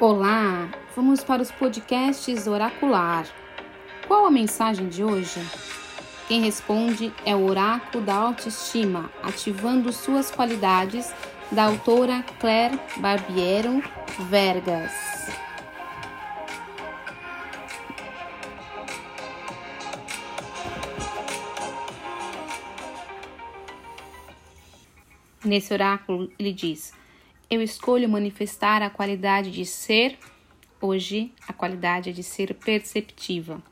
Olá, vamos para os podcasts Oracular. Qual a mensagem de hoje? Quem responde é o Oráculo da Autoestima, ativando suas qualidades, da autora Claire Barbiero Vergas. Nesse oráculo, ele diz: eu escolho manifestar a qualidade de ser, hoje, a qualidade de ser perceptiva.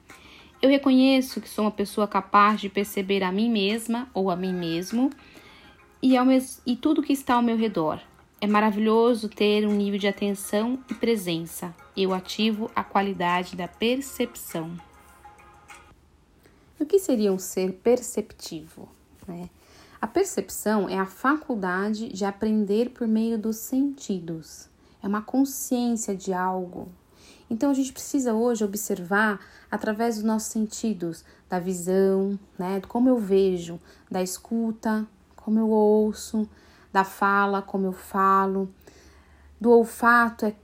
Eu reconheço que sou uma pessoa capaz de perceber a mim mesma ou a mim mesmo e, ao mes e tudo que está ao meu redor. É maravilhoso ter um nível de atenção e presença. Eu ativo a qualidade da percepção. O que seria um ser perceptivo? Né? A percepção é a faculdade de aprender por meio dos sentidos, é uma consciência de algo. Então a gente precisa hoje observar através dos nossos sentidos, da visão, né, como eu vejo, da escuta, como eu ouço, da fala, como eu falo, do olfato, é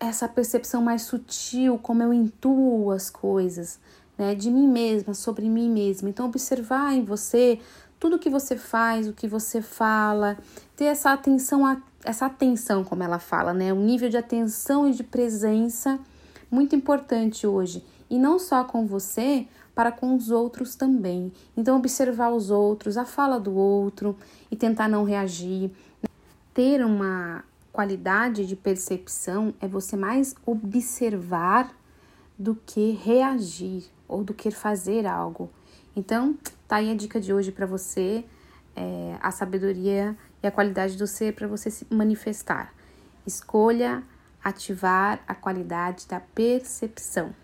essa percepção mais sutil, como eu intuo as coisas, né, de mim mesma, sobre mim mesma. Então observar em você tudo que você faz, o que você fala, ter essa atenção, essa atenção, como ela fala, né? Um nível de atenção e de presença muito importante hoje. E não só com você, para com os outros também. Então, observar os outros, a fala do outro e tentar não reagir. Ter uma qualidade de percepção é você mais observar do que reagir ou do que fazer algo. Então, tá aí a dica de hoje para você, é, a sabedoria e a qualidade do ser para você se manifestar. Escolha ativar a qualidade da percepção.